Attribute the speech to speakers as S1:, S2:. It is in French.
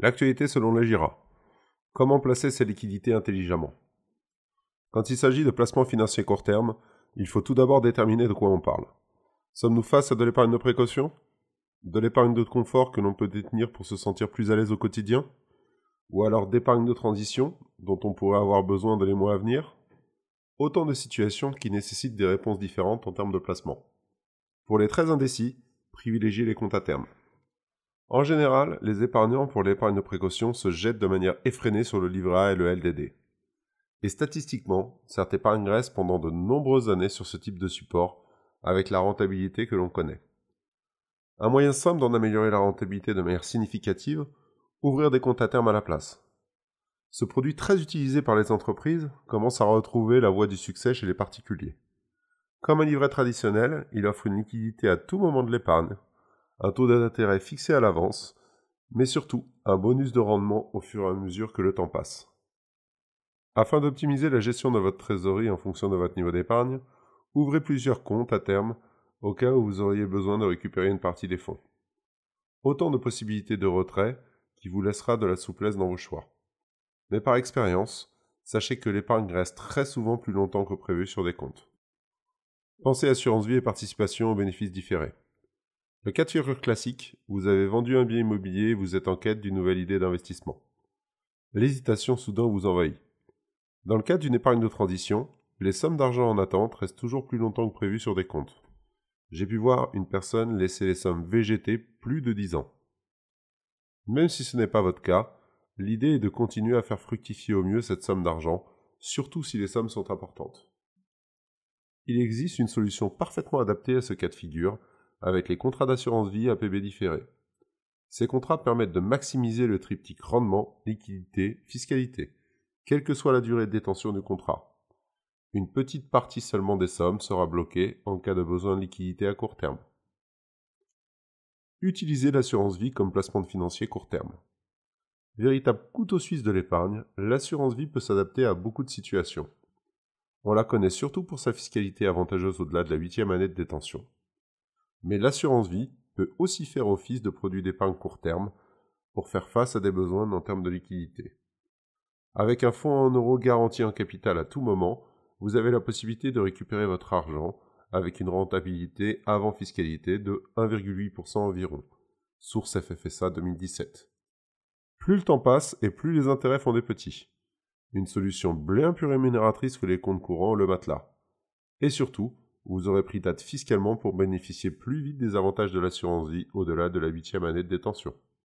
S1: L'actualité selon les GIRA. Comment placer ses liquidités intelligemment? Quand il s'agit de placements financiers court terme, il faut tout d'abord déterminer de quoi on parle. Sommes-nous face à de l'épargne de précaution? De l'épargne de confort que l'on peut détenir pour se sentir plus à l'aise au quotidien? Ou alors d'épargne de transition dont on pourrait avoir besoin dans les mois à venir? Autant de situations qui nécessitent des réponses différentes en termes de placement. Pour les très indécis, privilégiez les comptes à terme. En général, les épargnants pour l'épargne de précaution se jettent de manière effrénée sur le livret A et le LDD. Et statistiquement, cette épargne reste pendant de nombreuses années sur ce type de support, avec la rentabilité que l'on connaît. Un moyen simple d'en améliorer la rentabilité de manière significative, ouvrir des comptes à terme à la place. Ce produit très utilisé par les entreprises commence à retrouver la voie du succès chez les particuliers. Comme un livret traditionnel, il offre une liquidité à tout moment de l'épargne, un taux d'intérêt fixé à l'avance, mais surtout un bonus de rendement au fur et à mesure que le temps passe. Afin d'optimiser la gestion de votre trésorerie en fonction de votre niveau d'épargne, ouvrez plusieurs comptes à terme au cas où vous auriez besoin de récupérer une partie des fonds. Autant de possibilités de retrait qui vous laissera de la souplesse dans vos choix. Mais par expérience, sachez que l'épargne reste très souvent plus longtemps que prévu sur des comptes. Pensez assurance vie et participation aux bénéfices différés. Le cas de figure classique, vous avez vendu un bien immobilier et vous êtes en quête d'une nouvelle idée d'investissement. L'hésitation soudain vous envahit. Dans le cas d'une épargne de transition, les sommes d'argent en attente restent toujours plus longtemps que prévu sur des comptes. J'ai pu voir une personne laisser les sommes végéter plus de 10 ans. Même si ce n'est pas votre cas, l'idée est de continuer à faire fructifier au mieux cette somme d'argent, surtout si les sommes sont importantes. Il existe une solution parfaitement adaptée à ce cas de figure, avec les contrats d'assurance vie APB différés. Ces contrats permettent de maximiser le triptyque rendement, liquidité, fiscalité, quelle que soit la durée de détention du contrat. Une petite partie seulement des sommes sera bloquée en cas de besoin de liquidité à court terme. Utilisez l'assurance vie comme placement de financier court terme. Véritable couteau suisse de l'épargne, l'assurance vie peut s'adapter à beaucoup de situations. On la connaît surtout pour sa fiscalité avantageuse au-delà de la huitième année de détention. Mais l'assurance vie peut aussi faire office de produit d'épargne court terme pour faire face à des besoins en termes de liquidité. Avec un fonds en euros garanti en capital à tout moment, vous avez la possibilité de récupérer votre argent avec une rentabilité avant fiscalité de 1,8% environ. Source FFSA 2017. Plus le temps passe et plus les intérêts font des petits. Une solution bien plus rémunératrice que les comptes courants ou le matelas. Et surtout, vous aurez pris date fiscalement pour bénéficier plus vite des avantages de l'assurance vie au-delà de la huitième année de détention.